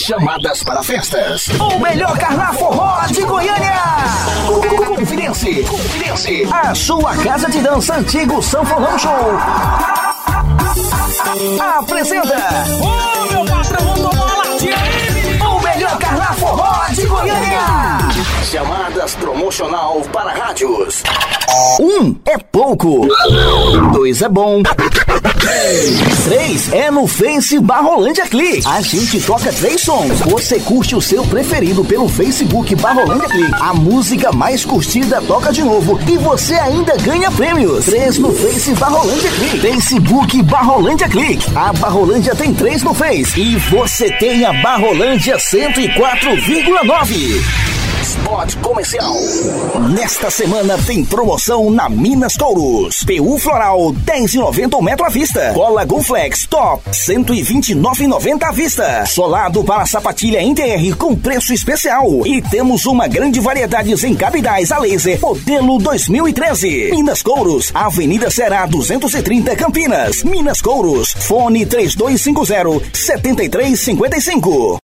Chamadas para festas. O melhor carnaval forró de Goiânia. Confidência. Confidência. A sua casa de dança antigo Sanfonão Show. Apresenta. Ô, meu patrão, vou tomar uma latinha aí. O melhor carnaval forró de Goiânia. Chamadas promocional para rádios. Um é pouco. Dois é bom. Três é no Face Barrolândia Click. A gente toca três sons. Você curte o seu preferido pelo Facebook Barrolândia Click. A música mais curtida toca de novo e você ainda ganha prêmios. Três no Face Barrolândia Click. Facebook Barrolândia Click. A Barrolândia tem três no Face e você tem a Barrolândia 104,9. Spot comercial. Nesta semana tem promoção na Minas Touros. PU Floral 10,90 o metro à vista. Cola Gonflex Top 129,90 à vista. Solado para sapatilha NTR com preço especial. E temos uma grande variedade em cabidais a laser modelo 2013. Minas Couros, Avenida Será 230 Campinas. Minas Couros, fone 3250 7355.